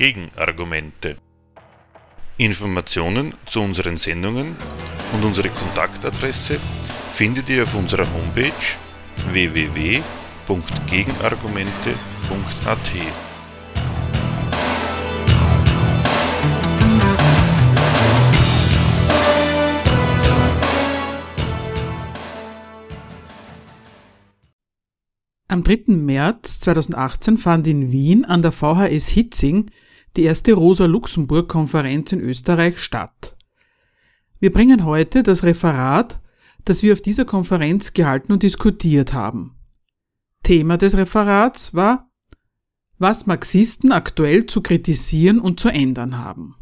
Gegenargumente. Informationen zu unseren Sendungen und unsere Kontaktadresse findet ihr auf unserer Homepage www.gegenargumente.at. Am 3. März 2018 fand in Wien an der VHS Hitzing die erste Rosa-Luxemburg-Konferenz in Österreich statt. Wir bringen heute das Referat, das wir auf dieser Konferenz gehalten und diskutiert haben. Thema des Referats war, was Marxisten aktuell zu kritisieren und zu ändern haben.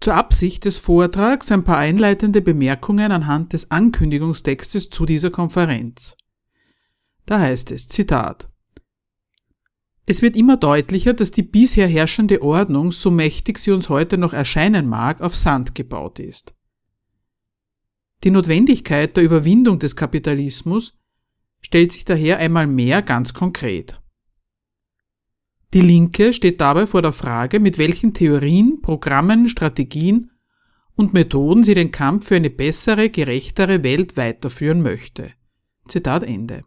Zur Absicht des Vortrags ein paar einleitende Bemerkungen anhand des Ankündigungstextes zu dieser Konferenz. Da heißt es, Zitat, es wird immer deutlicher, dass die bisher herrschende Ordnung, so mächtig sie uns heute noch erscheinen mag, auf Sand gebaut ist. Die Notwendigkeit der Überwindung des Kapitalismus stellt sich daher einmal mehr ganz konkret. Die Linke steht dabei vor der Frage, mit welchen Theorien, Programmen, Strategien und Methoden sie den Kampf für eine bessere, gerechtere Welt weiterführen möchte. Zitat Ende.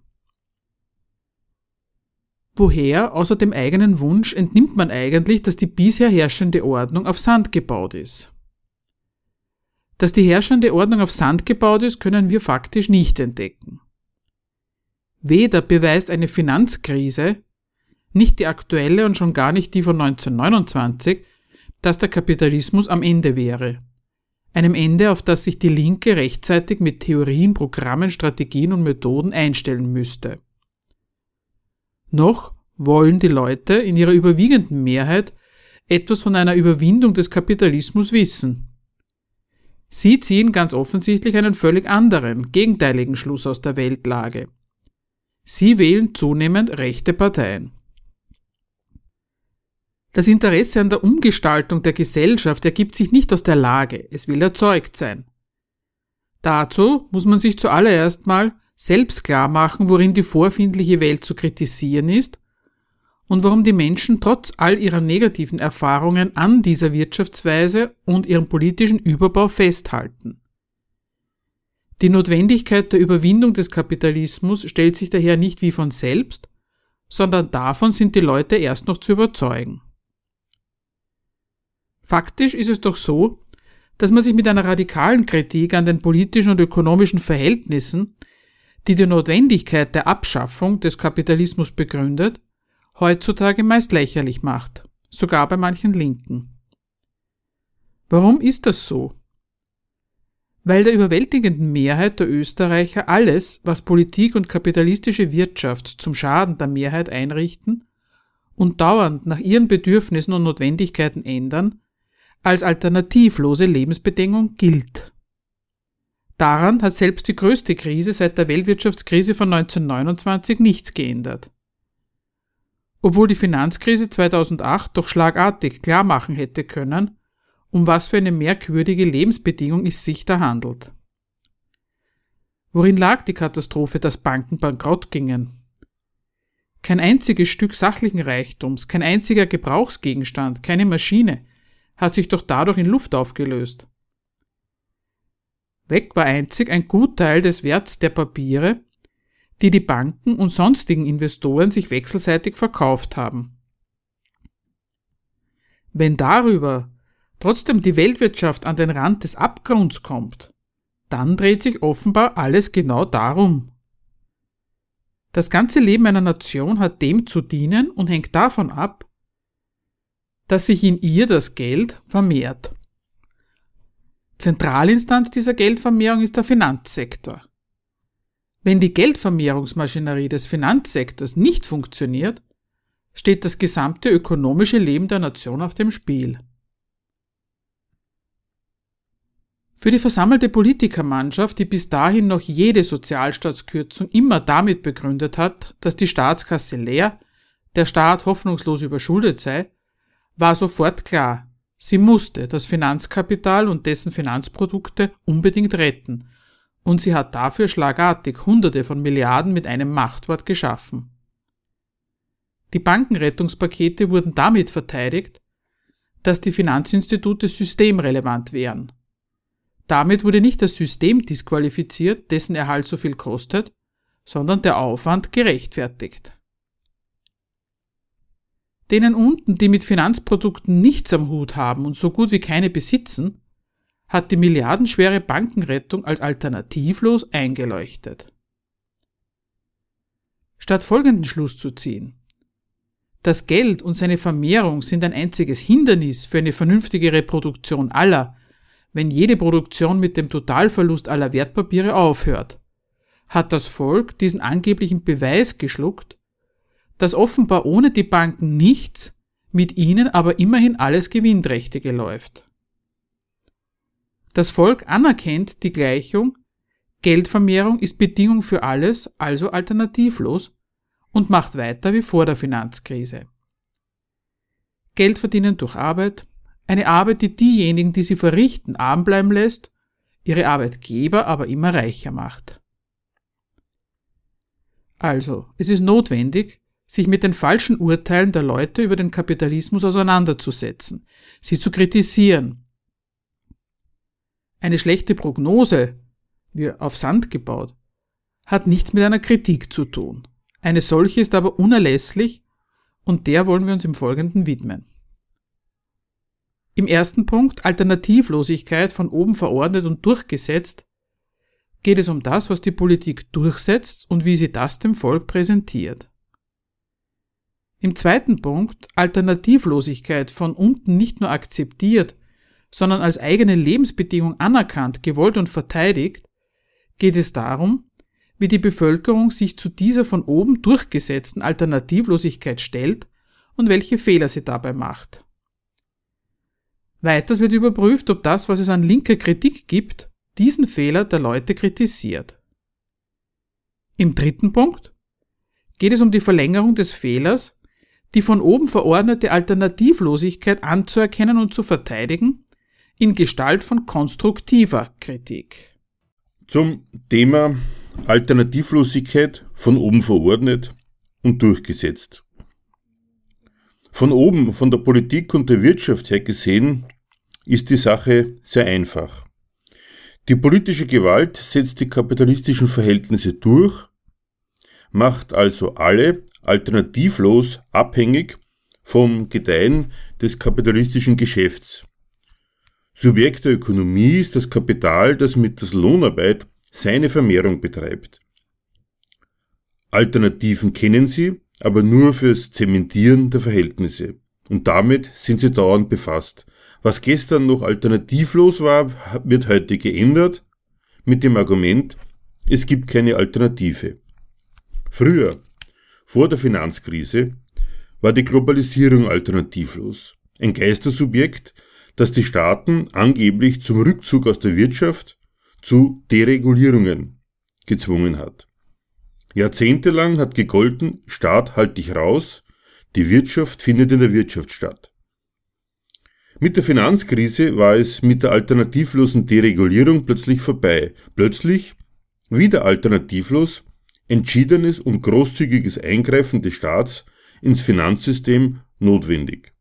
Woher, außer dem eigenen Wunsch, entnimmt man eigentlich, dass die bisher herrschende Ordnung auf Sand gebaut ist? Dass die herrschende Ordnung auf Sand gebaut ist, können wir faktisch nicht entdecken. Weder beweist eine Finanzkrise, nicht die aktuelle und schon gar nicht die von 1929, dass der Kapitalismus am Ende wäre. Einem Ende, auf das sich die Linke rechtzeitig mit Theorien, Programmen, Strategien und Methoden einstellen müsste. Noch wollen die Leute in ihrer überwiegenden Mehrheit etwas von einer Überwindung des Kapitalismus wissen. Sie ziehen ganz offensichtlich einen völlig anderen, gegenteiligen Schluss aus der Weltlage. Sie wählen zunehmend rechte Parteien. Das Interesse an der Umgestaltung der Gesellschaft ergibt sich nicht aus der Lage, es will erzeugt sein. Dazu muss man sich zuallererst mal selbst klar machen, worin die vorfindliche Welt zu kritisieren ist und warum die Menschen trotz all ihrer negativen Erfahrungen an dieser Wirtschaftsweise und ihrem politischen Überbau festhalten. Die Notwendigkeit der Überwindung des Kapitalismus stellt sich daher nicht wie von selbst, sondern davon sind die Leute erst noch zu überzeugen. Faktisch ist es doch so, dass man sich mit einer radikalen Kritik an den politischen und ökonomischen Verhältnissen, die die Notwendigkeit der Abschaffung des Kapitalismus begründet, heutzutage meist lächerlich macht, sogar bei manchen Linken. Warum ist das so? Weil der überwältigenden Mehrheit der Österreicher alles, was Politik und kapitalistische Wirtschaft zum Schaden der Mehrheit einrichten und dauernd nach ihren Bedürfnissen und Notwendigkeiten ändern, als alternativlose Lebensbedingung gilt. Daran hat selbst die größte Krise seit der Weltwirtschaftskrise von 1929 nichts geändert. Obwohl die Finanzkrise 2008 doch schlagartig klar machen hätte können, um was für eine merkwürdige Lebensbedingung es sich da handelt. Worin lag die Katastrophe, dass Banken bankrott gingen? Kein einziges Stück sachlichen Reichtums, kein einziger Gebrauchsgegenstand, keine Maschine, hat sich doch dadurch in Luft aufgelöst. Weg war einzig ein Gutteil des Werts der Papiere, die die Banken und sonstigen Investoren sich wechselseitig verkauft haben. Wenn darüber trotzdem die Weltwirtschaft an den Rand des Abgrunds kommt, dann dreht sich offenbar alles genau darum. Das ganze Leben einer Nation hat dem zu dienen und hängt davon ab, dass sich in ihr das Geld vermehrt. Zentralinstanz dieser Geldvermehrung ist der Finanzsektor. Wenn die Geldvermehrungsmaschinerie des Finanzsektors nicht funktioniert, steht das gesamte ökonomische Leben der Nation auf dem Spiel. Für die versammelte Politikermannschaft, die bis dahin noch jede Sozialstaatskürzung immer damit begründet hat, dass die Staatskasse leer, der Staat hoffnungslos überschuldet sei, war sofort klar, sie musste das Finanzkapital und dessen Finanzprodukte unbedingt retten, und sie hat dafür schlagartig Hunderte von Milliarden mit einem Machtwort geschaffen. Die Bankenrettungspakete wurden damit verteidigt, dass die Finanzinstitute systemrelevant wären. Damit wurde nicht das System disqualifiziert, dessen Erhalt so viel kostet, sondern der Aufwand gerechtfertigt. Denen unten, die mit Finanzprodukten nichts am Hut haben und so gut wie keine besitzen, hat die milliardenschwere Bankenrettung als alternativlos eingeleuchtet. Statt folgenden Schluss zu ziehen. Das Geld und seine Vermehrung sind ein einziges Hindernis für eine vernünftige Reproduktion aller, wenn jede Produktion mit dem Totalverlust aller Wertpapiere aufhört. Hat das Volk diesen angeblichen Beweis geschluckt, dass offenbar ohne die Banken nichts, mit ihnen aber immerhin alles Gewinnträchtige läuft. Das Volk anerkennt die Gleichung, Geldvermehrung ist Bedingung für alles, also alternativlos, und macht weiter wie vor der Finanzkrise. Geld verdienen durch Arbeit, eine Arbeit, die diejenigen, die sie verrichten, arm bleiben lässt, ihre Arbeitgeber aber immer reicher macht. Also, es ist notwendig, sich mit den falschen Urteilen der Leute über den Kapitalismus auseinanderzusetzen, sie zu kritisieren, eine schlechte Prognose, wie auf Sand gebaut, hat nichts mit einer Kritik zu tun. Eine solche ist aber unerlässlich und der wollen wir uns im Folgenden widmen. Im ersten Punkt Alternativlosigkeit von oben verordnet und durchgesetzt geht es um das, was die Politik durchsetzt und wie sie das dem Volk präsentiert. Im zweiten Punkt Alternativlosigkeit von unten nicht nur akzeptiert, sondern als eigene Lebensbedingung anerkannt, gewollt und verteidigt, geht es darum, wie die Bevölkerung sich zu dieser von oben durchgesetzten Alternativlosigkeit stellt und welche Fehler sie dabei macht. Weiters wird überprüft, ob das, was es an linker Kritik gibt, diesen Fehler der Leute kritisiert. Im dritten Punkt geht es um die Verlängerung des Fehlers, die von oben verordnete Alternativlosigkeit anzuerkennen und zu verteidigen in Gestalt von konstruktiver Kritik. Zum Thema Alternativlosigkeit von oben verordnet und durchgesetzt. Von oben, von der Politik und der Wirtschaft her gesehen, ist die Sache sehr einfach. Die politische Gewalt setzt die kapitalistischen Verhältnisse durch, macht also alle alternativlos abhängig vom Gedeihen des kapitalistischen Geschäfts Subjekt der Ökonomie ist das Kapital, das mit der Lohnarbeit seine Vermehrung betreibt. Alternativen kennen sie, aber nur fürs Zementieren der Verhältnisse. Und damit sind sie dauernd befasst. Was gestern noch alternativlos war, wird heute geändert mit dem Argument, es gibt keine Alternative. Früher, vor der Finanzkrise, war die Globalisierung alternativlos. Ein Geistersubjekt, dass die Staaten angeblich zum Rückzug aus der Wirtschaft zu Deregulierungen gezwungen hat. Jahrzehntelang hat gegolten, Staat halt dich raus, die Wirtschaft findet in der Wirtschaft statt. Mit der Finanzkrise war es mit der alternativlosen Deregulierung plötzlich vorbei. Plötzlich, wieder alternativlos, entschiedenes und großzügiges Eingreifen des Staats ins Finanzsystem notwendig.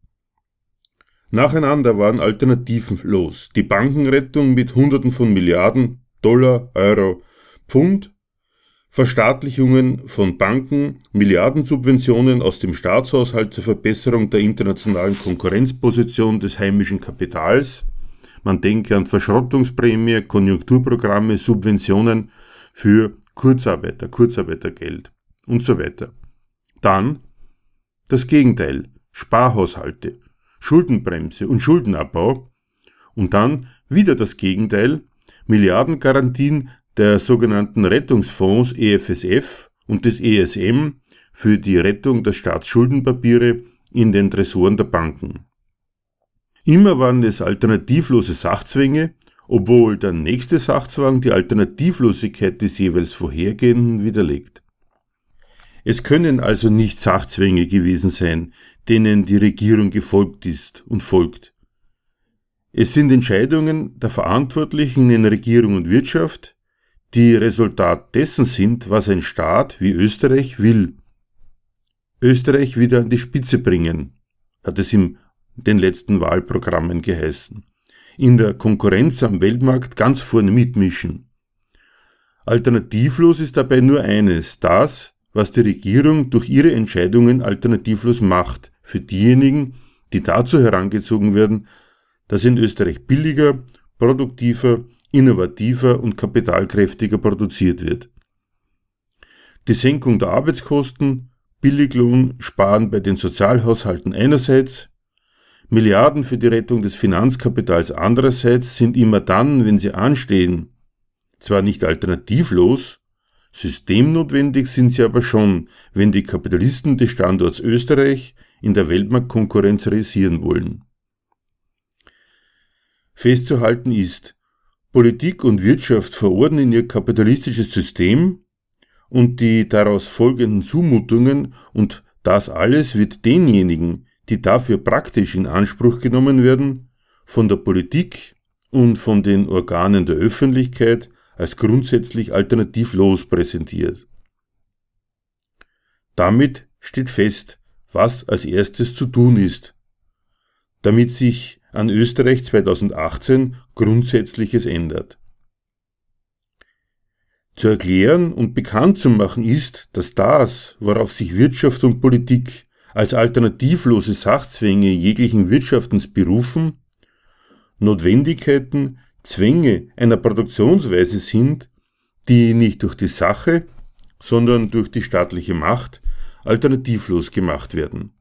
Nacheinander waren Alternativen los. Die Bankenrettung mit Hunderten von Milliarden Dollar, Euro, Pfund, Verstaatlichungen von Banken, Milliardensubventionen aus dem Staatshaushalt zur Verbesserung der internationalen Konkurrenzposition des heimischen Kapitals. Man denke an Verschrottungsprämie, Konjunkturprogramme, Subventionen für Kurzarbeiter, Kurzarbeitergeld und so weiter. Dann das Gegenteil, Sparhaushalte, Schuldenbremse und Schuldenabbau und dann wieder das Gegenteil, Milliardengarantien der sogenannten Rettungsfonds EFSF und des ESM für die Rettung der Staatsschuldenpapiere in den Tresoren der Banken. Immer waren es alternativlose Sachzwänge, obwohl der nächste Sachzwang die Alternativlosigkeit des jeweils vorhergehenden widerlegt. Es können also nicht Sachzwänge gewesen sein, denen die Regierung gefolgt ist und folgt. Es sind Entscheidungen der Verantwortlichen in Regierung und Wirtschaft, die Resultat dessen sind, was ein Staat wie Österreich will. Österreich wieder an die Spitze bringen, hat es in den letzten Wahlprogrammen geheißen. In der Konkurrenz am Weltmarkt ganz vorne mitmischen. Alternativlos ist dabei nur eines, das, was die Regierung durch ihre Entscheidungen alternativlos macht, für diejenigen, die dazu herangezogen werden, dass in Österreich billiger, produktiver, innovativer und kapitalkräftiger produziert wird. Die Senkung der Arbeitskosten, Billiglohn, Sparen bei den Sozialhaushalten einerseits, Milliarden für die Rettung des Finanzkapitals andererseits sind immer dann, wenn sie anstehen, zwar nicht alternativlos, systemnotwendig sind sie aber schon, wenn die Kapitalisten des Standorts Österreich in der Weltmarktkonkurrenz realisieren wollen. Festzuhalten ist, Politik und Wirtschaft verordnen ihr kapitalistisches System und die daraus folgenden Zumutungen und das alles wird denjenigen, die dafür praktisch in Anspruch genommen werden, von der Politik und von den Organen der Öffentlichkeit als grundsätzlich alternativlos präsentiert. Damit steht fest, was als erstes zu tun ist, damit sich an Österreich 2018 Grundsätzliches ändert. Zu erklären und bekannt zu machen ist, dass das, worauf sich Wirtschaft und Politik als alternativlose Sachzwänge jeglichen Wirtschaftens berufen, Notwendigkeiten, Zwänge einer Produktionsweise sind, die nicht durch die Sache, sondern durch die staatliche Macht alternativlos gemacht werden.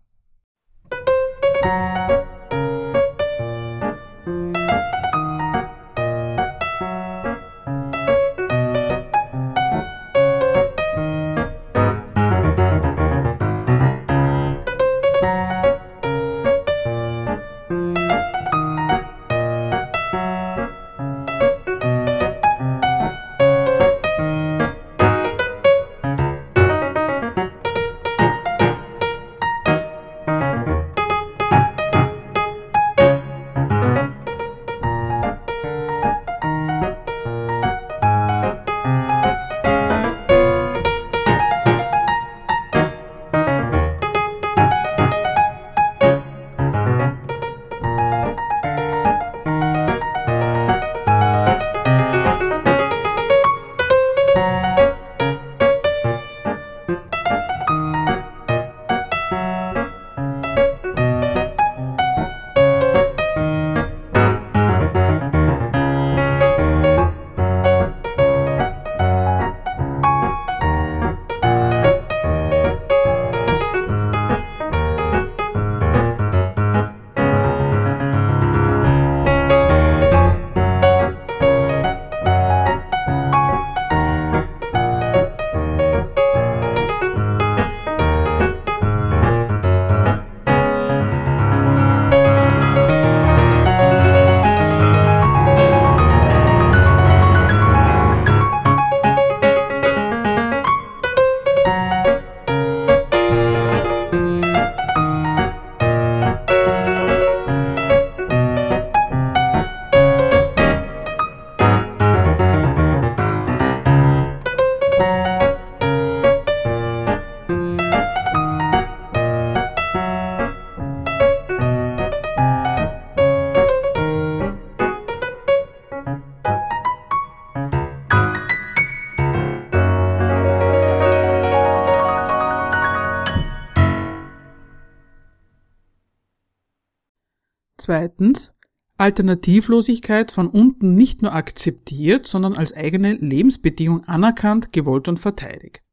Zweitens Alternativlosigkeit von unten nicht nur akzeptiert, sondern als eigene Lebensbedingung anerkannt, gewollt und verteidigt.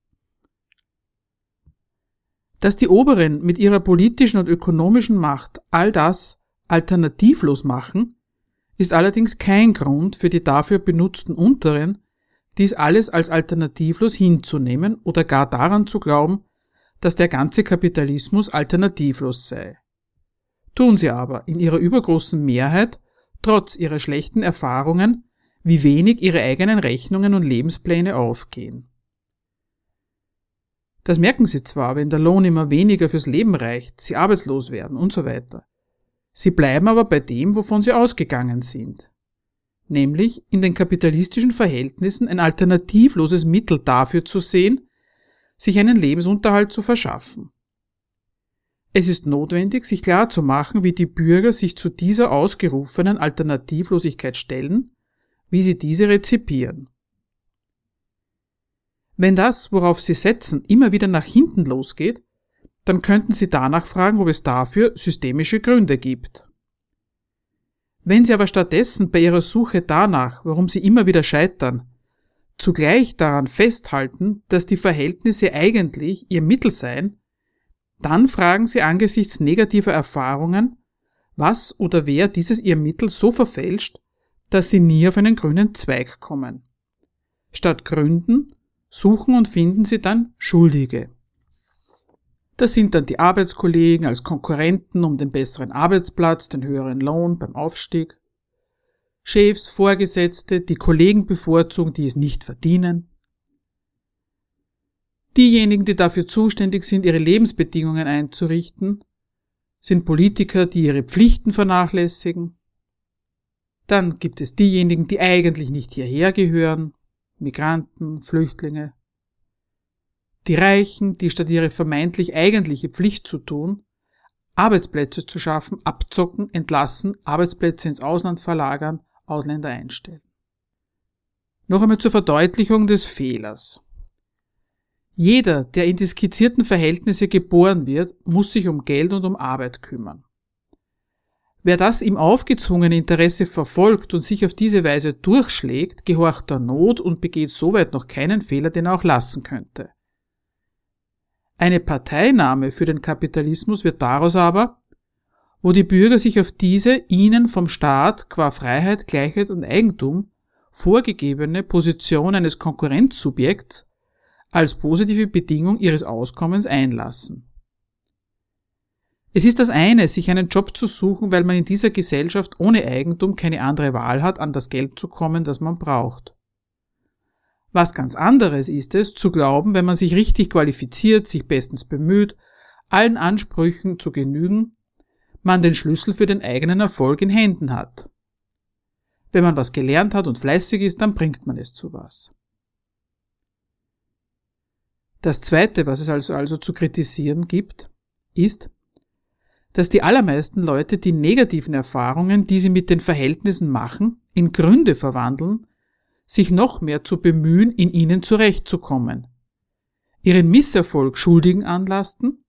Dass die Oberen mit ihrer politischen und ökonomischen Macht all das alternativlos machen, ist allerdings kein Grund für die dafür benutzten Unteren, dies alles als alternativlos hinzunehmen oder gar daran zu glauben, dass der ganze Kapitalismus alternativlos sei tun sie aber in ihrer übergroßen Mehrheit, trotz ihrer schlechten Erfahrungen, wie wenig ihre eigenen Rechnungen und Lebenspläne aufgehen. Das merken sie zwar, wenn der Lohn immer weniger fürs Leben reicht, sie arbeitslos werden und so weiter. Sie bleiben aber bei dem, wovon sie ausgegangen sind. Nämlich in den kapitalistischen Verhältnissen ein alternativloses Mittel dafür zu sehen, sich einen Lebensunterhalt zu verschaffen. Es ist notwendig, sich klar zu machen, wie die Bürger sich zu dieser ausgerufenen Alternativlosigkeit stellen, wie sie diese rezipieren. Wenn das, worauf sie setzen, immer wieder nach hinten losgeht, dann könnten Sie danach fragen, ob es dafür systemische Gründe gibt. Wenn Sie aber stattdessen bei Ihrer Suche danach, warum Sie immer wieder scheitern, zugleich daran festhalten, dass die Verhältnisse eigentlich Ihr Mittel seien, dann fragen Sie angesichts negativer Erfahrungen, was oder wer dieses Ihr Mittel so verfälscht, dass Sie nie auf einen grünen Zweig kommen. Statt Gründen suchen und finden Sie dann Schuldige. Das sind dann die Arbeitskollegen als Konkurrenten um den besseren Arbeitsplatz, den höheren Lohn beim Aufstieg. Chefs, Vorgesetzte, die Kollegen bevorzugen, die es nicht verdienen. Diejenigen, die dafür zuständig sind, ihre Lebensbedingungen einzurichten, sind Politiker, die ihre Pflichten vernachlässigen. Dann gibt es diejenigen, die eigentlich nicht hierher gehören, Migranten, Flüchtlinge. Die Reichen, die statt ihre vermeintlich eigentliche Pflicht zu tun, Arbeitsplätze zu schaffen, abzocken, entlassen, Arbeitsplätze ins Ausland verlagern, Ausländer einstellen. Noch einmal zur Verdeutlichung des Fehlers. Jeder, der in die skizzierten Verhältnisse geboren wird, muss sich um Geld und um Arbeit kümmern. Wer das im aufgezwungenen Interesse verfolgt und sich auf diese Weise durchschlägt, gehorcht der Not und begeht soweit noch keinen Fehler, den er auch lassen könnte. Eine Parteinahme für den Kapitalismus wird daraus aber, wo die Bürger sich auf diese ihnen vom Staat qua Freiheit, Gleichheit und Eigentum vorgegebene Position eines Konkurrenzsubjekts als positive Bedingung ihres Auskommens einlassen. Es ist das eine, sich einen Job zu suchen, weil man in dieser Gesellschaft ohne Eigentum keine andere Wahl hat, an das Geld zu kommen, das man braucht. Was ganz anderes ist es, zu glauben, wenn man sich richtig qualifiziert, sich bestens bemüht, allen Ansprüchen zu genügen, man den Schlüssel für den eigenen Erfolg in Händen hat. Wenn man was gelernt hat und fleißig ist, dann bringt man es zu was. Das Zweite, was es also, also zu kritisieren gibt, ist, dass die allermeisten Leute die negativen Erfahrungen, die sie mit den Verhältnissen machen, in Gründe verwandeln, sich noch mehr zu bemühen, in ihnen zurechtzukommen, ihren Misserfolg Schuldigen anlasten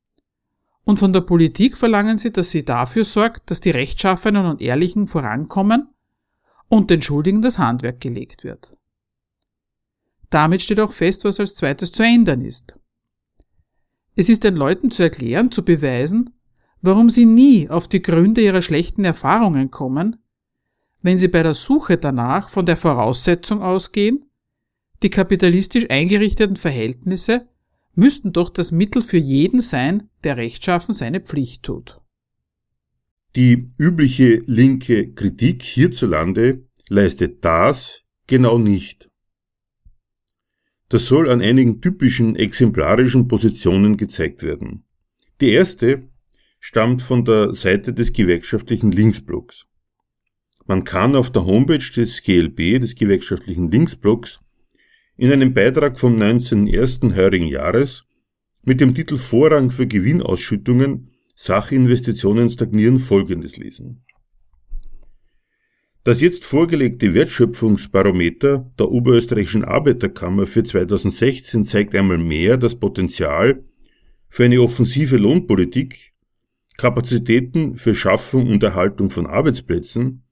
und von der Politik verlangen sie, dass sie dafür sorgt, dass die Rechtschaffenen und Ehrlichen vorankommen und den Schuldigen das Handwerk gelegt wird. Damit steht auch fest, was als zweites zu ändern ist. Es ist den Leuten zu erklären, zu beweisen, warum sie nie auf die Gründe ihrer schlechten Erfahrungen kommen, wenn Sie bei der Suche danach von der Voraussetzung ausgehen, die kapitalistisch eingerichteten Verhältnisse müssten doch das Mittel für jeden sein, der rechtschaffen seine Pflicht tut. Die übliche linke Kritik hierzulande leistet das genau nicht. Das soll an einigen typischen exemplarischen Positionen gezeigt werden. Die erste stammt von der Seite des gewerkschaftlichen Linksblocks. Man kann auf der Homepage des GLB, des gewerkschaftlichen Linksblocks, in einem Beitrag vom 19.01. heurigen Jahres mit dem Titel Vorrang für Gewinnausschüttungen Sachinvestitionen stagnieren Folgendes lesen. Das jetzt vorgelegte Wertschöpfungsbarometer der Oberösterreichischen Arbeiterkammer für 2016 zeigt einmal mehr das Potenzial für eine offensive Lohnpolitik, Kapazitäten für Schaffung und Erhaltung von Arbeitsplätzen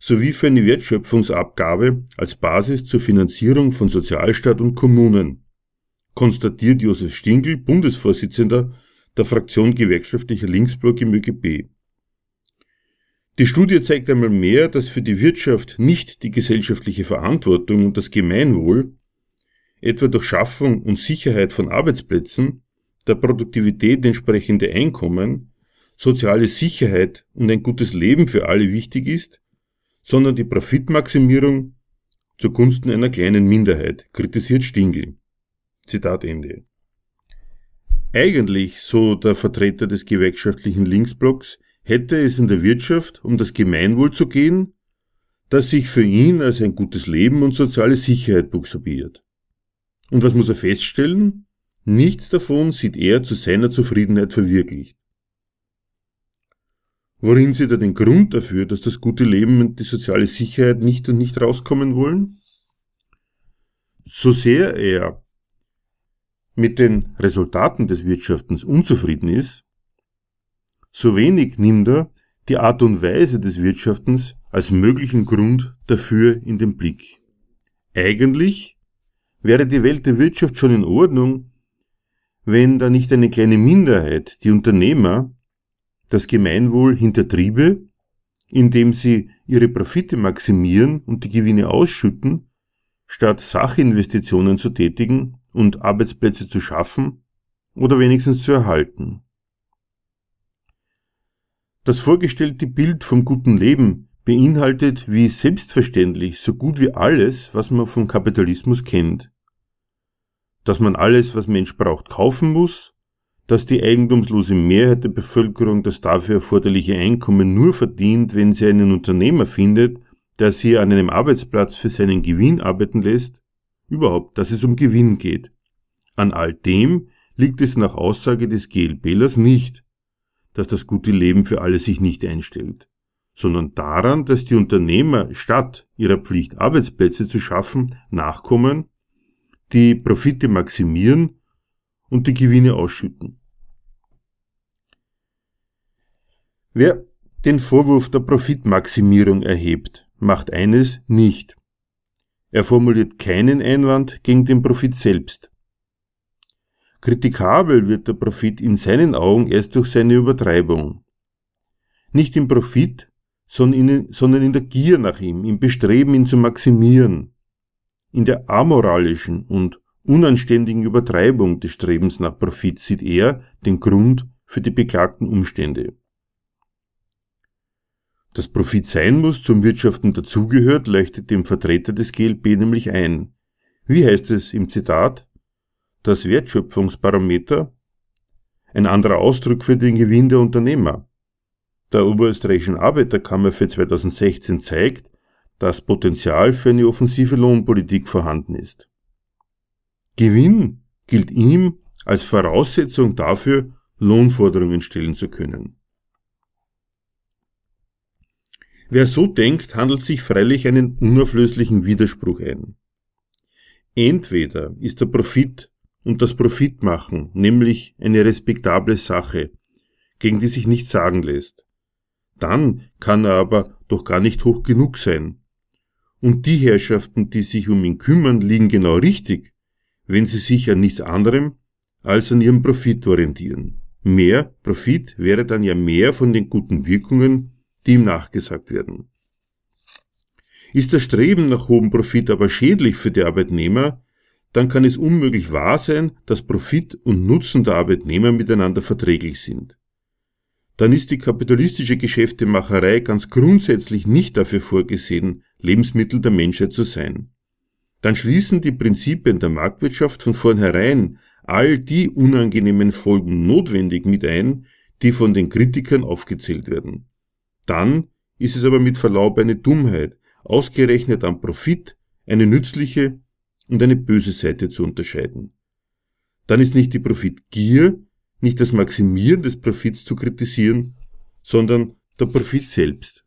sowie für eine Wertschöpfungsabgabe als Basis zur Finanzierung von Sozialstaat und Kommunen, konstatiert Josef Stingl, Bundesvorsitzender der Fraktion gewerkschaftlicher Linksblock im ÖGB. Die Studie zeigt einmal mehr, dass für die Wirtschaft nicht die gesellschaftliche Verantwortung und das Gemeinwohl, etwa durch Schaffung und Sicherheit von Arbeitsplätzen, der Produktivität entsprechende Einkommen, soziale Sicherheit und ein gutes Leben für alle wichtig ist, sondern die Profitmaximierung zugunsten einer kleinen Minderheit, kritisiert Stingel. Zitat Ende. Eigentlich, so der Vertreter des gewerkschaftlichen Linksblocks, hätte es in der Wirtschaft um das Gemeinwohl zu gehen, das sich für ihn als ein gutes Leben und soziale Sicherheit buchstabiert. Und was muss er feststellen? Nichts davon sieht er zu seiner Zufriedenheit verwirklicht. Worin sie da den Grund dafür, dass das gute Leben und die soziale Sicherheit nicht und nicht rauskommen wollen? So sehr er mit den Resultaten des Wirtschaftens unzufrieden ist, so wenig nimmt er die Art und Weise des Wirtschaftens als möglichen Grund dafür in den Blick. Eigentlich wäre die Welt der Wirtschaft schon in Ordnung, wenn da nicht eine kleine Minderheit, die Unternehmer, das Gemeinwohl hintertriebe, indem sie ihre Profite maximieren und die Gewinne ausschütten, statt Sachinvestitionen zu tätigen und Arbeitsplätze zu schaffen oder wenigstens zu erhalten. Das vorgestellte Bild vom guten Leben beinhaltet wie selbstverständlich so gut wie alles, was man vom Kapitalismus kennt. Dass man alles, was Mensch braucht, kaufen muss, dass die eigentumslose Mehrheit der Bevölkerung das dafür erforderliche Einkommen nur verdient, wenn sie einen Unternehmer findet, der sie an einem Arbeitsplatz für seinen Gewinn arbeiten lässt, überhaupt, dass es um Gewinn geht. An all dem liegt es nach Aussage des GLBlers nicht, dass das gute Leben für alle sich nicht einstellt, sondern daran, dass die Unternehmer statt ihrer Pflicht Arbeitsplätze zu schaffen, nachkommen, die Profite maximieren und die Gewinne ausschütten. Wer den Vorwurf der Profitmaximierung erhebt, macht eines nicht. Er formuliert keinen Einwand gegen den Profit selbst, Kritikabel wird der Profit in seinen Augen erst durch seine Übertreibung. Nicht im Profit, sondern in der Gier nach ihm, im Bestreben, ihn zu maximieren, in der amoralischen und unanständigen Übertreibung des Strebens nach Profit sieht er den Grund für die beklagten Umstände. Dass Profit sein muss, zum Wirtschaften dazugehört, leuchtet dem Vertreter des GLP nämlich ein. Wie heißt es im Zitat? Das Wertschöpfungsbarometer, ein anderer Ausdruck für den Gewinn der Unternehmer. Der Oberösterreichischen Arbeiterkammer für 2016 zeigt, dass Potenzial für eine offensive Lohnpolitik vorhanden ist. Gewinn gilt ihm als Voraussetzung dafür, Lohnforderungen stellen zu können. Wer so denkt, handelt sich freilich einen unauflöslichen Widerspruch ein. Entweder ist der Profit und das Profitmachen, nämlich eine respektable Sache, gegen die sich nichts sagen lässt. Dann kann er aber doch gar nicht hoch genug sein. Und die Herrschaften, die sich um ihn kümmern, liegen genau richtig, wenn sie sich an nichts anderem als an ihrem Profit orientieren. Mehr Profit wäre dann ja mehr von den guten Wirkungen, die ihm nachgesagt werden. Ist das Streben nach hohem Profit aber schädlich für die Arbeitnehmer, dann kann es unmöglich wahr sein, dass Profit und Nutzen der Arbeitnehmer miteinander verträglich sind. Dann ist die kapitalistische Geschäftemacherei ganz grundsätzlich nicht dafür vorgesehen, Lebensmittel der Menschheit zu sein. Dann schließen die Prinzipien der Marktwirtschaft von vornherein all die unangenehmen Folgen notwendig mit ein, die von den Kritikern aufgezählt werden. Dann ist es aber mit Verlaub eine Dummheit, ausgerechnet am Profit eine nützliche und eine böse Seite zu unterscheiden. Dann ist nicht die Profitgier, nicht das Maximieren des Profits zu kritisieren, sondern der Profit selbst.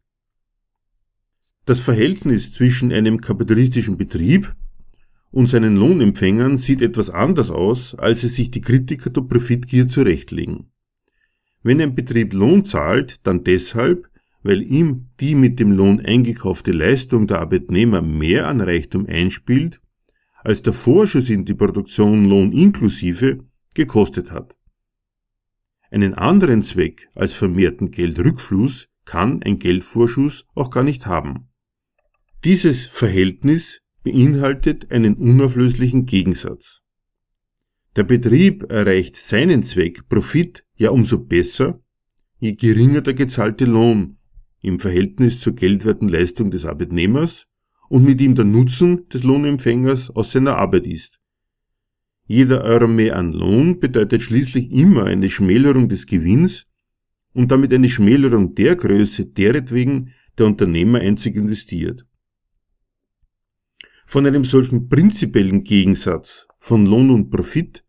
Das Verhältnis zwischen einem kapitalistischen Betrieb und seinen Lohnempfängern sieht etwas anders aus, als es sich die Kritiker der Profitgier zurechtlegen. Wenn ein Betrieb Lohn zahlt, dann deshalb, weil ihm die mit dem Lohn eingekaufte Leistung der Arbeitnehmer mehr an Reichtum einspielt als der Vorschuss in die Produktion Lohn inklusive gekostet hat. Einen anderen Zweck als vermehrten Geldrückfluss kann ein Geldvorschuss auch gar nicht haben. Dieses Verhältnis beinhaltet einen unauflöslichen Gegensatz. Der Betrieb erreicht seinen Zweck Profit ja umso besser, je geringer der gezahlte Lohn im Verhältnis zur geldwerten Leistung des Arbeitnehmers und mit ihm der Nutzen des Lohnempfängers aus seiner Arbeit ist. Jeder Euro mehr an Lohn bedeutet schließlich immer eine Schmälerung des Gewinns und damit eine Schmälerung der Größe, deretwegen der Unternehmer einzig investiert. Von einem solchen prinzipiellen Gegensatz von Lohn und Profit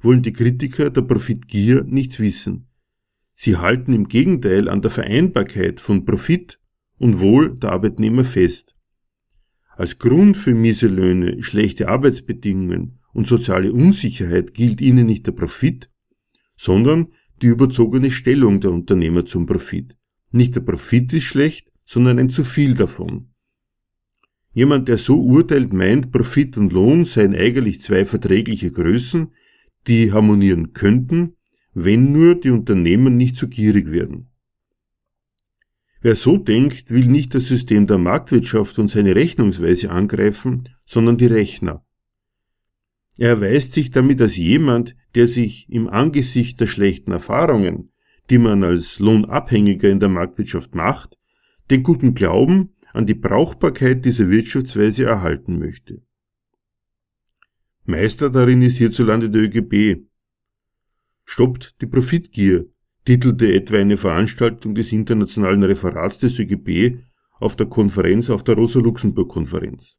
wollen die Kritiker der Profitgier nichts wissen. Sie halten im Gegenteil an der Vereinbarkeit von Profit und Wohl der Arbeitnehmer fest. Als Grund für miese Löhne, schlechte Arbeitsbedingungen und soziale Unsicherheit gilt ihnen nicht der Profit, sondern die überzogene Stellung der Unternehmer zum Profit. Nicht der Profit ist schlecht, sondern ein zu viel davon. Jemand, der so urteilt, meint, Profit und Lohn seien eigentlich zwei verträgliche Größen, die harmonieren könnten, wenn nur die Unternehmer nicht zu gierig werden. Wer so denkt, will nicht das System der Marktwirtschaft und seine Rechnungsweise angreifen, sondern die Rechner. Er erweist sich damit als jemand, der sich im Angesicht der schlechten Erfahrungen, die man als Lohnabhängiger in der Marktwirtschaft macht, den guten Glauben an die Brauchbarkeit dieser Wirtschaftsweise erhalten möchte. Meister darin ist hierzulande der ÖGB. Stoppt die Profitgier, titelte etwa eine Veranstaltung des internationalen Referats des ÖGB auf der Konferenz auf der Rosa-Luxemburg-Konferenz.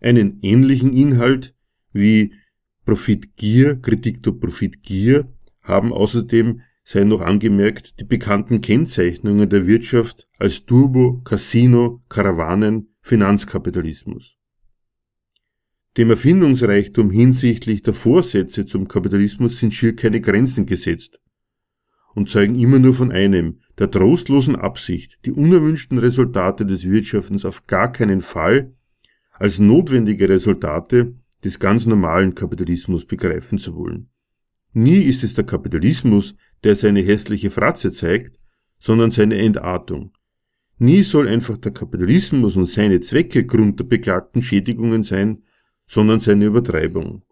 Einen ähnlichen Inhalt wie Profitgier, Kritik der Profitgier haben außerdem, sei noch angemerkt, die bekannten Kennzeichnungen der Wirtschaft als Turbo, Casino, Karawanen, Finanzkapitalismus. Dem Erfindungsreichtum hinsichtlich der Vorsätze zum Kapitalismus sind schier keine Grenzen gesetzt und zeugen immer nur von einem, der trostlosen Absicht, die unerwünschten Resultate des Wirtschaftens auf gar keinen Fall als notwendige Resultate des ganz normalen Kapitalismus begreifen zu wollen. Nie ist es der Kapitalismus, der seine hässliche Fratze zeigt, sondern seine Entartung. Nie soll einfach der Kapitalismus und seine Zwecke Grund der beklagten Schädigungen sein, sondern seine Übertreibung.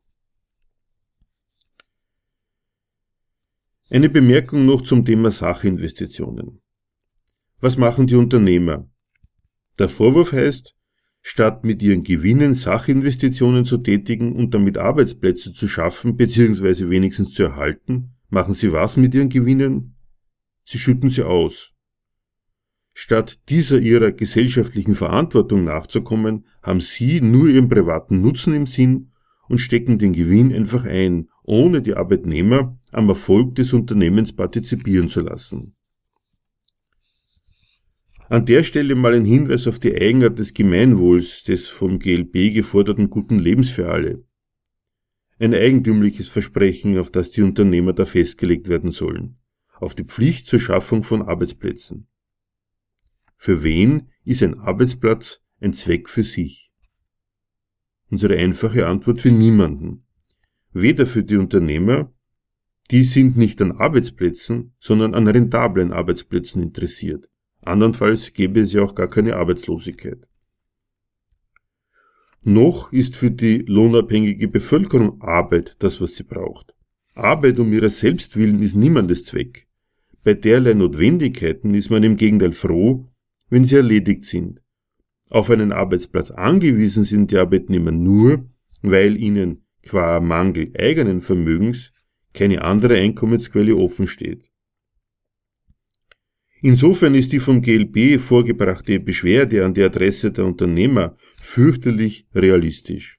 Eine Bemerkung noch zum Thema Sachinvestitionen. Was machen die Unternehmer? Der Vorwurf heißt, statt mit ihren Gewinnen Sachinvestitionen zu tätigen und damit Arbeitsplätze zu schaffen bzw. wenigstens zu erhalten, machen sie was mit ihren Gewinnen? Sie schütten sie aus. Statt dieser ihrer gesellschaftlichen Verantwortung nachzukommen, haben sie nur ihren privaten Nutzen im Sinn und stecken den Gewinn einfach ein, ohne die Arbeitnehmer am Erfolg des Unternehmens partizipieren zu lassen. An der Stelle mal ein Hinweis auf die Eigenart des Gemeinwohls, des vom GLB geforderten guten Lebens für alle. Ein eigentümliches Versprechen, auf das die Unternehmer da festgelegt werden sollen. Auf die Pflicht zur Schaffung von Arbeitsplätzen. Für wen ist ein Arbeitsplatz ein Zweck für sich? Unsere einfache Antwort für niemanden. Weder für die Unternehmer, die sind nicht an Arbeitsplätzen, sondern an rentablen Arbeitsplätzen interessiert. Andernfalls gäbe es ja auch gar keine Arbeitslosigkeit. Noch ist für die lohnabhängige Bevölkerung Arbeit das, was sie braucht. Arbeit um ihrer selbst willen ist niemandes Zweck. Bei derlei Notwendigkeiten ist man im Gegenteil froh, wenn sie erledigt sind. Auf einen Arbeitsplatz angewiesen sind die Arbeitnehmer nur, weil ihnen qua Mangel eigenen Vermögens keine andere Einkommensquelle offen steht. Insofern ist die vom GLB vorgebrachte Beschwerde an die Adresse der Unternehmer fürchterlich realistisch.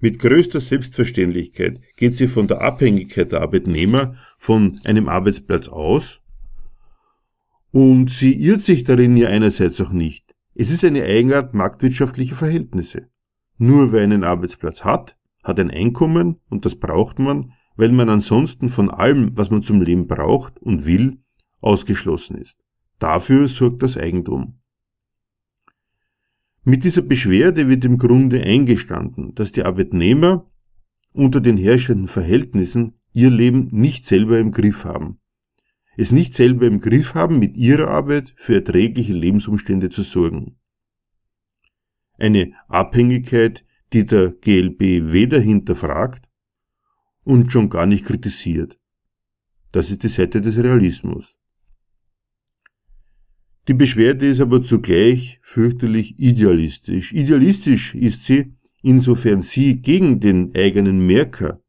Mit größter Selbstverständlichkeit geht sie von der Abhängigkeit der Arbeitnehmer von einem Arbeitsplatz aus und sie irrt sich darin ja einerseits auch nicht. Es ist eine Eigenart marktwirtschaftlicher Verhältnisse. Nur wer einen Arbeitsplatz hat, hat ein Einkommen und das braucht man, weil man ansonsten von allem, was man zum Leben braucht und will, ausgeschlossen ist. Dafür sorgt das Eigentum. Mit dieser Beschwerde wird im Grunde eingestanden, dass die Arbeitnehmer unter den herrschenden Verhältnissen ihr Leben nicht selber im Griff haben es nicht selber im Griff haben, mit ihrer Arbeit für erträgliche Lebensumstände zu sorgen. Eine Abhängigkeit, die der GLB weder hinterfragt und schon gar nicht kritisiert. Das ist die Seite des Realismus. Die Beschwerde ist aber zugleich fürchterlich idealistisch. Idealistisch ist sie, insofern sie gegen den eigenen Merker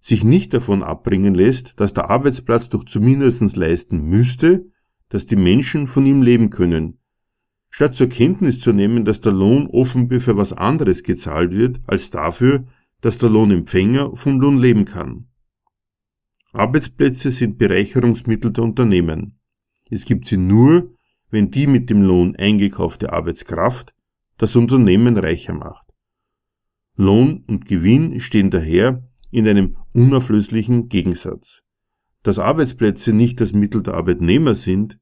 sich nicht davon abbringen lässt, dass der Arbeitsplatz doch zumindest leisten müsste, dass die Menschen von ihm leben können, statt zur Kenntnis zu nehmen, dass der Lohn offenbar für was anderes gezahlt wird, als dafür, dass der Lohnempfänger vom Lohn leben kann. Arbeitsplätze sind Bereicherungsmittel der Unternehmen. Es gibt sie nur, wenn die mit dem Lohn eingekaufte Arbeitskraft das Unternehmen reicher macht. Lohn und Gewinn stehen daher in einem unauflöslichen Gegensatz. Dass Arbeitsplätze nicht das Mittel der Arbeitnehmer sind,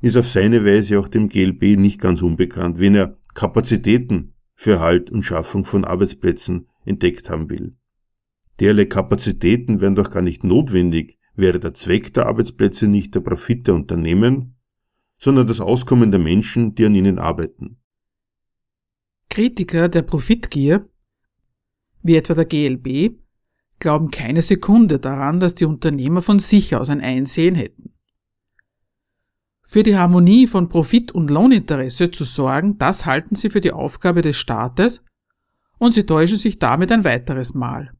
ist auf seine Weise auch dem GLB nicht ganz unbekannt, wenn er Kapazitäten für Halt und Schaffung von Arbeitsplätzen entdeckt haben will. Derlei Kapazitäten wären doch gar nicht notwendig, wäre der Zweck der Arbeitsplätze nicht der Profit der Unternehmen, sondern das Auskommen der Menschen, die an ihnen arbeiten. Kritiker der Profitgier, wie etwa der GLB, glauben keine Sekunde daran, dass die Unternehmer von sich aus ein Einsehen hätten. Für die Harmonie von Profit und Lohninteresse zu sorgen, das halten sie für die Aufgabe des Staates und sie täuschen sich damit ein weiteres Mal.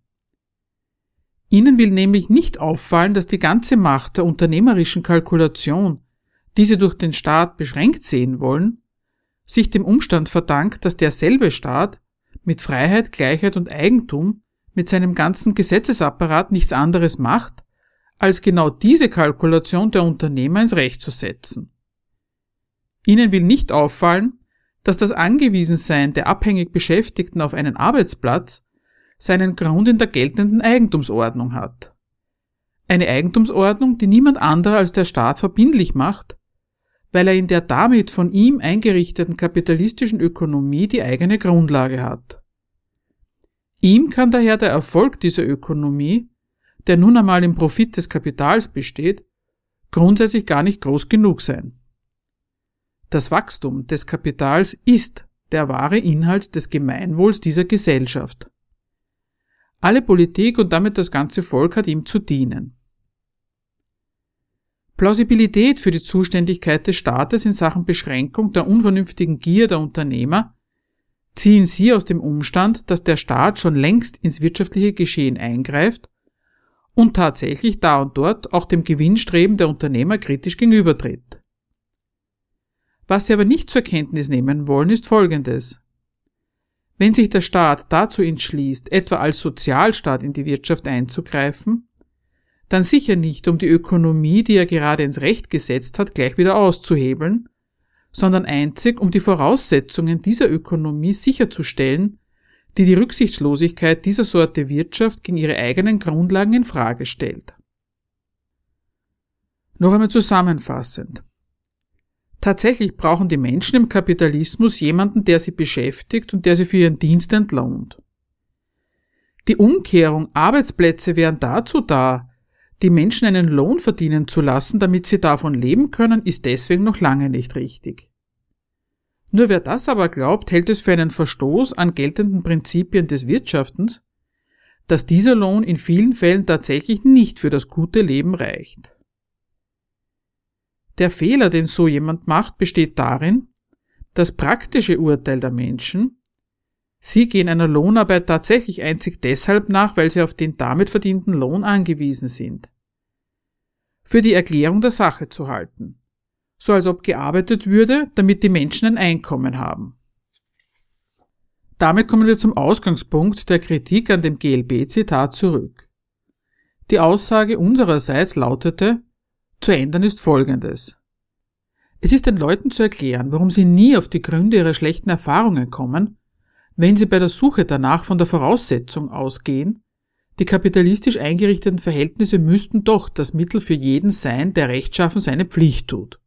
Ihnen will nämlich nicht auffallen, dass die ganze Macht der unternehmerischen Kalkulation, die sie durch den Staat beschränkt sehen wollen, sich dem Umstand verdankt, dass derselbe Staat mit Freiheit, Gleichheit und Eigentum mit seinem ganzen Gesetzesapparat nichts anderes macht, als genau diese Kalkulation der Unternehmer ins Recht zu setzen. Ihnen will nicht auffallen, dass das Angewiesensein der abhängig Beschäftigten auf einen Arbeitsplatz seinen Grund in der geltenden Eigentumsordnung hat. Eine Eigentumsordnung, die niemand anderer als der Staat verbindlich macht, weil er in der damit von ihm eingerichteten kapitalistischen Ökonomie die eigene Grundlage hat. Ihm kann daher der Erfolg dieser Ökonomie, der nun einmal im Profit des Kapitals besteht, grundsätzlich gar nicht groß genug sein. Das Wachstum des Kapitals ist der wahre Inhalt des Gemeinwohls dieser Gesellschaft. Alle Politik und damit das ganze Volk hat ihm zu dienen. Plausibilität für die Zuständigkeit des Staates in Sachen Beschränkung der unvernünftigen Gier der Unternehmer ziehen sie aus dem Umstand, dass der Staat schon längst ins wirtschaftliche Geschehen eingreift und tatsächlich da und dort auch dem Gewinnstreben der Unternehmer kritisch gegenübertritt. Was sie aber nicht zur Kenntnis nehmen wollen, ist Folgendes. Wenn sich der Staat dazu entschließt, etwa als Sozialstaat in die Wirtschaft einzugreifen, dann sicher nicht, um die Ökonomie, die er gerade ins Recht gesetzt hat, gleich wieder auszuhebeln, sondern einzig, um die Voraussetzungen dieser Ökonomie sicherzustellen, die die Rücksichtslosigkeit dieser Sorte Wirtschaft gegen ihre eigenen Grundlagen in Frage stellt. Noch einmal zusammenfassend. Tatsächlich brauchen die Menschen im Kapitalismus jemanden, der sie beschäftigt und der sie für ihren Dienst entlohnt. Die Umkehrung, Arbeitsplätze wären dazu da, die Menschen einen Lohn verdienen zu lassen, damit sie davon leben können, ist deswegen noch lange nicht richtig. Nur wer das aber glaubt, hält es für einen Verstoß an geltenden Prinzipien des Wirtschaftens, dass dieser Lohn in vielen Fällen tatsächlich nicht für das gute Leben reicht. Der Fehler, den so jemand macht, besteht darin, das praktische Urteil der Menschen, sie gehen einer Lohnarbeit tatsächlich einzig deshalb nach, weil sie auf den damit verdienten Lohn angewiesen sind, für die Erklärung der Sache zu halten, so als ob gearbeitet würde, damit die Menschen ein Einkommen haben. Damit kommen wir zum Ausgangspunkt der Kritik an dem GLB-Zitat zurück. Die Aussage unsererseits lautete, zu ändern ist Folgendes. Es ist den Leuten zu erklären, warum sie nie auf die Gründe ihrer schlechten Erfahrungen kommen, wenn sie bei der Suche danach von der Voraussetzung ausgehen, die kapitalistisch eingerichteten Verhältnisse müssten doch das Mittel für jeden sein, der rechtschaffen seine Pflicht tut.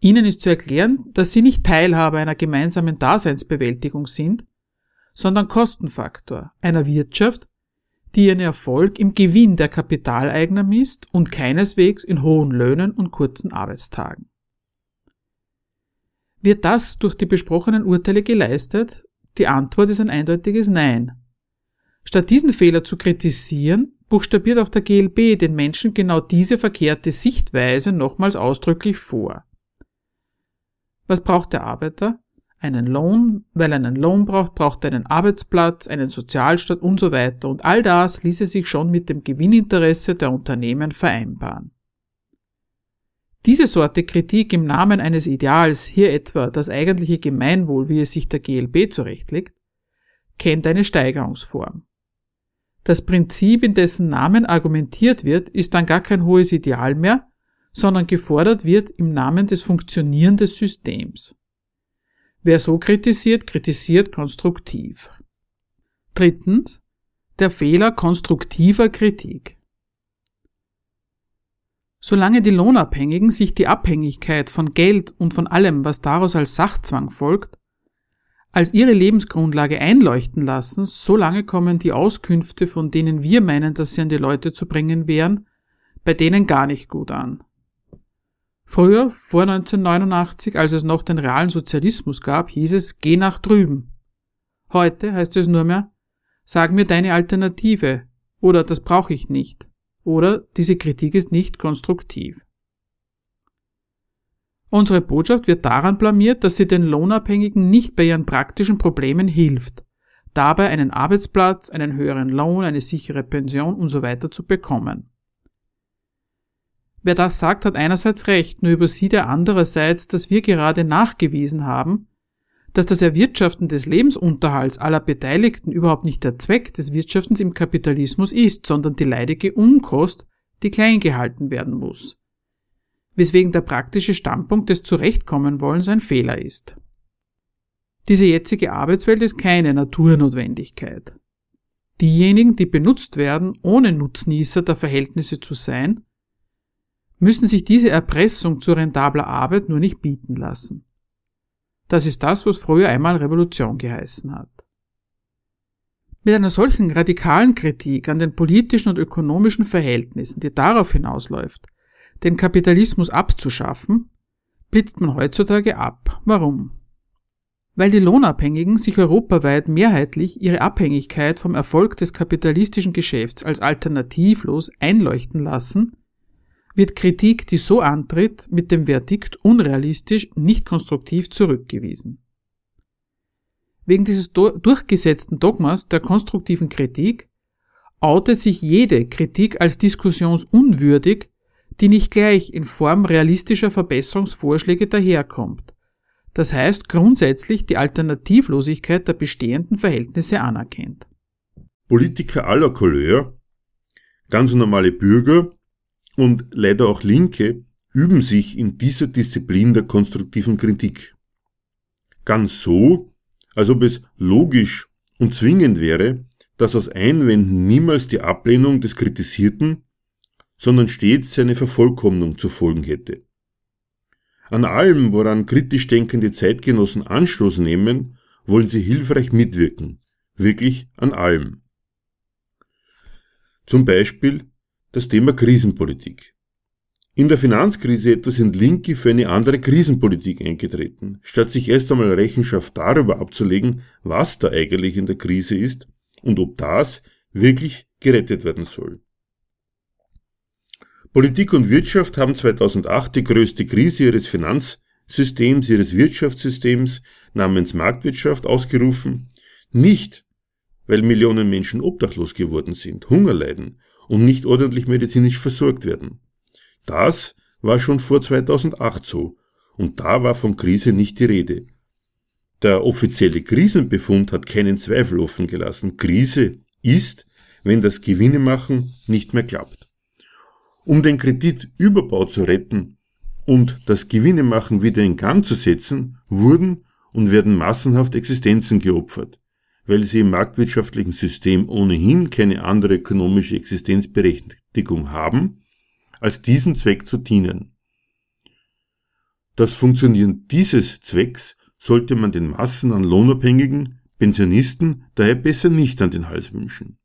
Ihnen ist zu erklären, dass sie nicht Teilhabe einer gemeinsamen Daseinsbewältigung sind, sondern Kostenfaktor einer Wirtschaft, die ihren Erfolg im Gewinn der Kapitaleigner misst und keineswegs in hohen Löhnen und kurzen Arbeitstagen. Wird das durch die besprochenen Urteile geleistet? Die Antwort ist ein eindeutiges Nein. Statt diesen Fehler zu kritisieren, buchstabiert auch der GLB den Menschen genau diese verkehrte Sichtweise nochmals ausdrücklich vor. Was braucht der Arbeiter? Einen Lohn, weil er einen Lohn braucht, braucht er einen Arbeitsplatz, einen Sozialstaat und so weiter. Und all das ließe sich schon mit dem Gewinninteresse der Unternehmen vereinbaren. Diese Sorte Kritik im Namen eines Ideals, hier etwa das eigentliche Gemeinwohl, wie es sich der GLB zurechtlegt, kennt eine Steigerungsform. Das Prinzip, in dessen Namen argumentiert wird, ist dann gar kein hohes Ideal mehr, sondern gefordert wird im Namen des Funktionieren des Systems. Wer so kritisiert, kritisiert konstruktiv. Drittens. Der Fehler konstruktiver Kritik. Solange die Lohnabhängigen sich die Abhängigkeit von Geld und von allem, was daraus als Sachzwang folgt, als ihre Lebensgrundlage einleuchten lassen, solange kommen die Auskünfte, von denen wir meinen, dass sie an die Leute zu bringen wären, bei denen gar nicht gut an. Früher, vor 1989, als es noch den realen Sozialismus gab, hieß es, geh nach drüben. Heute heißt es nur mehr, sag mir deine Alternative, oder das brauche ich nicht, oder diese Kritik ist nicht konstruktiv. Unsere Botschaft wird daran blamiert, dass sie den Lohnabhängigen nicht bei ihren praktischen Problemen hilft, dabei einen Arbeitsplatz, einen höheren Lohn, eine sichere Pension usw. So zu bekommen. Wer das sagt, hat einerseits recht, nur übersieht er andererseits, dass wir gerade nachgewiesen haben, dass das Erwirtschaften des Lebensunterhalts aller Beteiligten überhaupt nicht der Zweck des Wirtschaftens im Kapitalismus ist, sondern die leidige Unkost, die klein gehalten werden muss weswegen der praktische Standpunkt des Zurechtkommenwollens ein Fehler ist. Diese jetzige Arbeitswelt ist keine Naturnotwendigkeit. Diejenigen, die benutzt werden, ohne Nutznießer der Verhältnisse zu sein, müssen sich diese Erpressung zu rentabler Arbeit nur nicht bieten lassen. Das ist das, was früher einmal Revolution geheißen hat. Mit einer solchen radikalen Kritik an den politischen und ökonomischen Verhältnissen, die darauf hinausläuft, den Kapitalismus abzuschaffen, blitzt man heutzutage ab. Warum? Weil die Lohnabhängigen sich europaweit mehrheitlich ihre Abhängigkeit vom Erfolg des kapitalistischen Geschäfts als alternativlos einleuchten lassen, wird Kritik, die so antritt, mit dem Verdikt unrealistisch, nicht konstruktiv zurückgewiesen. Wegen dieses durchgesetzten Dogmas der konstruktiven Kritik outet sich jede Kritik als diskussionsunwürdig die nicht gleich in Form realistischer Verbesserungsvorschläge daherkommt. Das heißt grundsätzlich die Alternativlosigkeit der bestehenden Verhältnisse anerkennt. Politiker aller Couleur, ganz normale Bürger und leider auch Linke üben sich in dieser Disziplin der konstruktiven Kritik. Ganz so, als ob es logisch und zwingend wäre, dass aus Einwänden niemals die Ablehnung des Kritisierten sondern stets seine Vervollkommnung zu folgen hätte. An allem, woran kritisch denkende Zeitgenossen Anstoß nehmen, wollen sie hilfreich mitwirken, wirklich an allem. Zum Beispiel das Thema Krisenpolitik. In der Finanzkrise etwas sind Linke für eine andere Krisenpolitik eingetreten, statt sich erst einmal Rechenschaft darüber abzulegen, was da eigentlich in der Krise ist und ob das wirklich gerettet werden soll. Politik und Wirtschaft haben 2008 die größte Krise ihres Finanzsystems, ihres Wirtschaftssystems namens Marktwirtschaft ausgerufen, nicht weil Millionen Menschen obdachlos geworden sind, Hunger leiden und nicht ordentlich medizinisch versorgt werden. Das war schon vor 2008 so und da war von Krise nicht die Rede. Der offizielle Krisenbefund hat keinen Zweifel offen gelassen. Krise ist, wenn das Gewinnemachen nicht mehr klappt. Um den Kreditüberbau zu retten und das Gewinnemachen wieder in Gang zu setzen, wurden und werden massenhaft Existenzen geopfert, weil sie im marktwirtschaftlichen System ohnehin keine andere ökonomische Existenzberechtigung haben, als diesem Zweck zu dienen. Das Funktionieren dieses Zwecks sollte man den Massen an Lohnabhängigen, Pensionisten daher besser nicht an den Hals wünschen.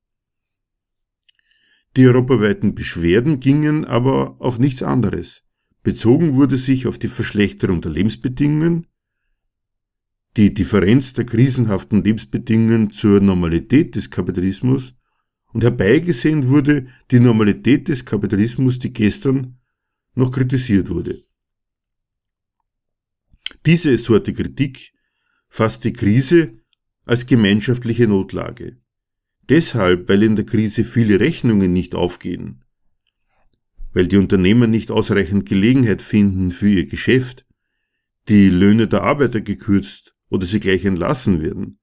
Die europaweiten Beschwerden gingen aber auf nichts anderes. Bezogen wurde sich auf die Verschlechterung der Lebensbedingungen, die Differenz der krisenhaften Lebensbedingungen zur Normalität des Kapitalismus und herbeigesehen wurde die Normalität des Kapitalismus, die gestern noch kritisiert wurde. Diese Sorte Kritik fasst die Krise als gemeinschaftliche Notlage. Deshalb, weil in der Krise viele Rechnungen nicht aufgehen, weil die Unternehmer nicht ausreichend Gelegenheit finden für ihr Geschäft, die Löhne der Arbeiter gekürzt oder sie gleich entlassen werden,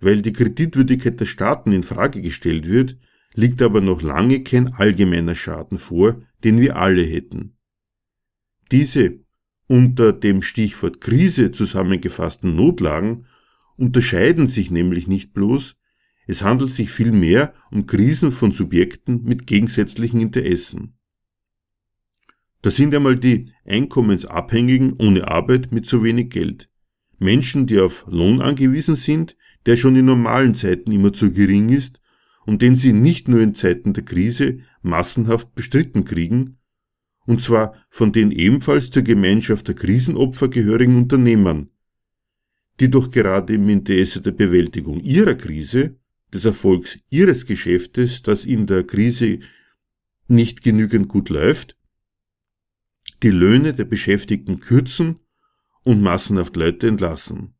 weil die Kreditwürdigkeit der Staaten in Frage gestellt wird, liegt aber noch lange kein allgemeiner Schaden vor, den wir alle hätten. Diese unter dem Stichwort Krise zusammengefassten Notlagen unterscheiden sich nämlich nicht bloß, es handelt sich vielmehr um Krisen von Subjekten mit gegensätzlichen Interessen. Das sind einmal die Einkommensabhängigen ohne Arbeit mit zu wenig Geld, Menschen, die auf Lohn angewiesen sind, der schon in normalen Zeiten immer zu gering ist und den sie nicht nur in Zeiten der Krise massenhaft bestritten kriegen, und zwar von den ebenfalls zur Gemeinschaft der Krisenopfer gehörigen Unternehmern, die doch gerade im Interesse der Bewältigung ihrer Krise, des Erfolgs ihres Geschäftes, das in der Krise nicht genügend gut läuft, die Löhne der Beschäftigten kürzen und massenhaft Leute entlassen.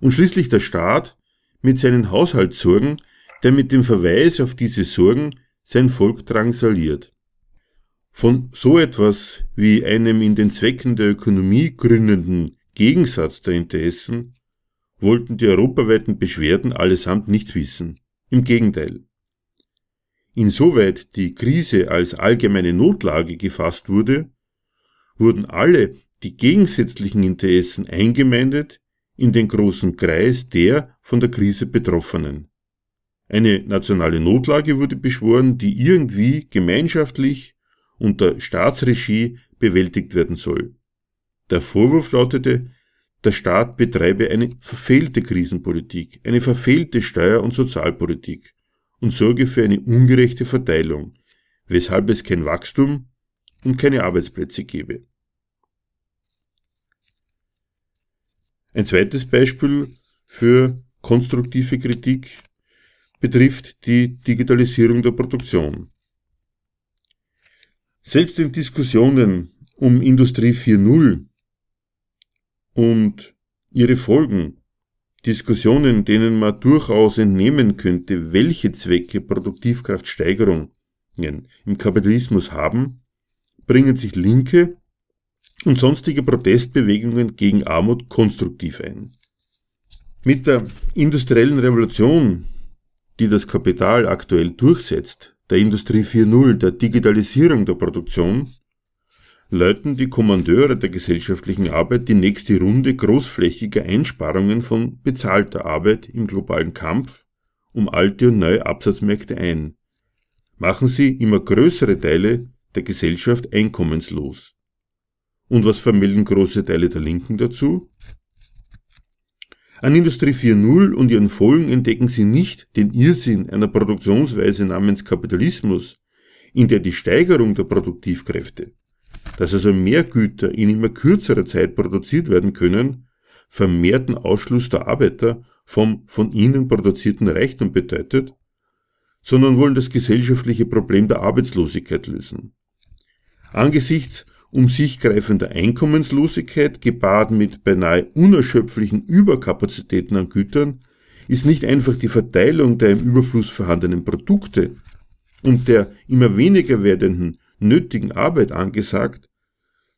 Und schließlich der Staat mit seinen Haushaltssorgen, der mit dem Verweis auf diese Sorgen sein Volk drangsaliert. Von so etwas wie einem in den Zwecken der Ökonomie gründenden Gegensatz der Interessen wollten die europaweiten Beschwerden allesamt nichts wissen. Im Gegenteil. Insoweit die Krise als allgemeine Notlage gefasst wurde, wurden alle die gegensätzlichen Interessen eingemeindet in den großen Kreis der von der Krise Betroffenen. Eine nationale Notlage wurde beschworen, die irgendwie gemeinschaftlich unter Staatsregie bewältigt werden soll. Der Vorwurf lautete, der Staat betreibe eine verfehlte Krisenpolitik, eine verfehlte Steuer- und Sozialpolitik und sorge für eine ungerechte Verteilung, weshalb es kein Wachstum und keine Arbeitsplätze gebe. Ein zweites Beispiel für konstruktive Kritik betrifft die Digitalisierung der Produktion. Selbst in Diskussionen um Industrie 4.0 und ihre Folgen, Diskussionen, denen man durchaus entnehmen könnte, welche Zwecke Produktivkraftsteigerungen im Kapitalismus haben, bringen sich Linke und sonstige Protestbewegungen gegen Armut konstruktiv ein. Mit der industriellen Revolution, die das Kapital aktuell durchsetzt, der Industrie 4.0, der Digitalisierung der Produktion, läuten die Kommandeure der gesellschaftlichen Arbeit die nächste Runde großflächiger Einsparungen von bezahlter Arbeit im globalen Kampf um alte und neue Absatzmärkte ein. Machen sie immer größere Teile der Gesellschaft einkommenslos. Und was vermelden große Teile der Linken dazu? An Industrie 4.0 und ihren Folgen entdecken sie nicht den Irrsinn einer Produktionsweise namens Kapitalismus, in der die Steigerung der Produktivkräfte, dass also mehr Güter in immer kürzerer Zeit produziert werden können, vermehrten Ausschluss der Arbeiter vom von ihnen produzierten Reichtum bedeutet, sondern wollen das gesellschaftliche Problem der Arbeitslosigkeit lösen. Angesichts um sich greifender Einkommenslosigkeit, gepaart mit beinahe unerschöpflichen Überkapazitäten an Gütern, ist nicht einfach die Verteilung der im Überfluss vorhandenen Produkte und der immer weniger werdenden nötigen Arbeit angesagt,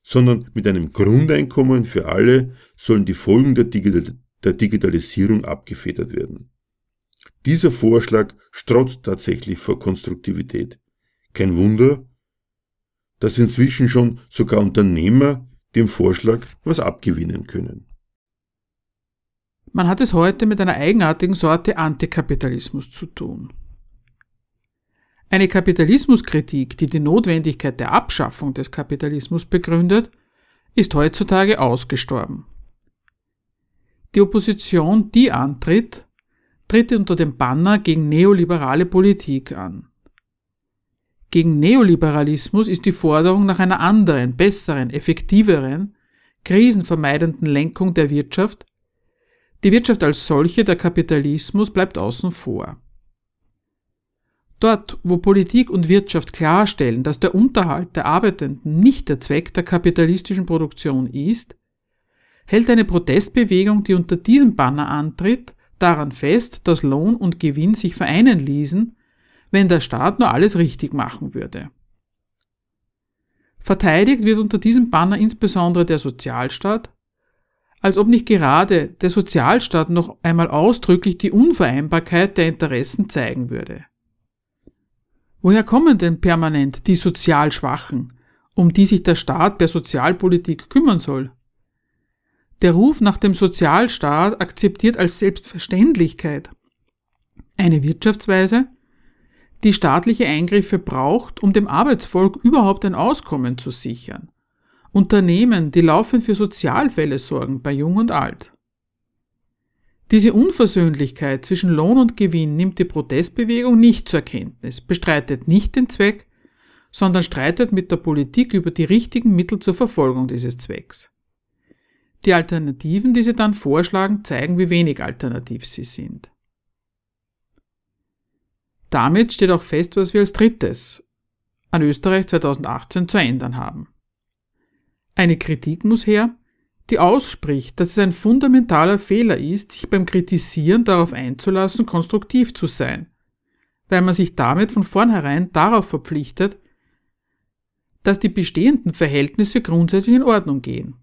sondern mit einem Grundeinkommen für alle sollen die Folgen der, Digital der Digitalisierung abgefedert werden. Dieser Vorschlag strotzt tatsächlich vor Konstruktivität. Kein Wunder, dass inzwischen schon sogar Unternehmer dem Vorschlag was abgewinnen können. Man hat es heute mit einer eigenartigen Sorte Antikapitalismus zu tun. Eine Kapitalismuskritik, die die Notwendigkeit der Abschaffung des Kapitalismus begründet, ist heutzutage ausgestorben. Die Opposition, die antritt, tritt unter dem Banner gegen neoliberale Politik an. Gegen Neoliberalismus ist die Forderung nach einer anderen, besseren, effektiveren, krisenvermeidenden Lenkung der Wirtschaft. Die Wirtschaft als solche, der Kapitalismus, bleibt außen vor. Dort, wo Politik und Wirtschaft klarstellen, dass der Unterhalt der Arbeitenden nicht der Zweck der kapitalistischen Produktion ist, hält eine Protestbewegung, die unter diesem Banner antritt, daran fest, dass Lohn und Gewinn sich vereinen ließen wenn der Staat nur alles richtig machen würde. Verteidigt wird unter diesem Banner insbesondere der Sozialstaat, als ob nicht gerade der Sozialstaat noch einmal ausdrücklich die Unvereinbarkeit der Interessen zeigen würde. Woher kommen denn permanent die sozial Schwachen, um die sich der Staat per Sozialpolitik kümmern soll? Der Ruf nach dem Sozialstaat akzeptiert als Selbstverständlichkeit eine Wirtschaftsweise, die staatliche Eingriffe braucht, um dem Arbeitsvolk überhaupt ein Auskommen zu sichern. Unternehmen, die laufend für Sozialfälle sorgen, bei Jung und Alt. Diese Unversöhnlichkeit zwischen Lohn und Gewinn nimmt die Protestbewegung nicht zur Kenntnis, bestreitet nicht den Zweck, sondern streitet mit der Politik über die richtigen Mittel zur Verfolgung dieses Zwecks. Die Alternativen, die sie dann vorschlagen, zeigen, wie wenig alternativ sie sind. Damit steht auch fest, was wir als drittes an Österreich 2018 zu ändern haben. Eine Kritik muss her, die ausspricht, dass es ein fundamentaler Fehler ist, sich beim Kritisieren darauf einzulassen, konstruktiv zu sein, weil man sich damit von vornherein darauf verpflichtet, dass die bestehenden Verhältnisse grundsätzlich in Ordnung gehen.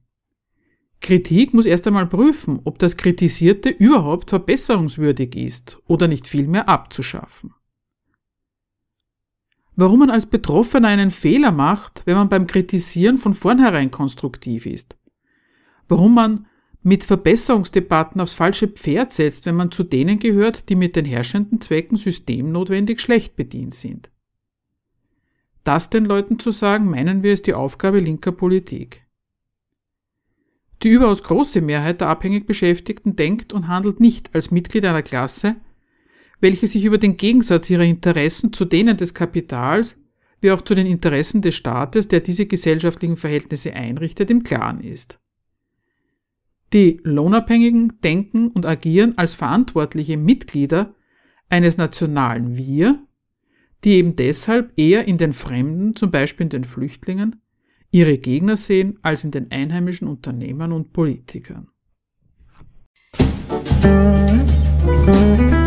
Kritik muss erst einmal prüfen, ob das Kritisierte überhaupt verbesserungswürdig ist oder nicht vielmehr abzuschaffen. Warum man als Betroffener einen Fehler macht, wenn man beim Kritisieren von vornherein konstruktiv ist. Warum man mit Verbesserungsdebatten aufs falsche Pferd setzt, wenn man zu denen gehört, die mit den herrschenden Zwecken systemnotwendig schlecht bedient sind. Das den Leuten zu sagen, meinen wir, ist die Aufgabe linker Politik. Die überaus große Mehrheit der abhängig Beschäftigten denkt und handelt nicht als Mitglied einer Klasse, welche sich über den Gegensatz ihrer Interessen zu denen des Kapitals wie auch zu den Interessen des Staates, der diese gesellschaftlichen Verhältnisse einrichtet, im Klaren ist. Die Lohnabhängigen denken und agieren als verantwortliche Mitglieder eines nationalen Wir, die eben deshalb eher in den Fremden, zum Beispiel in den Flüchtlingen, ihre Gegner sehen als in den einheimischen Unternehmern und Politikern. Musik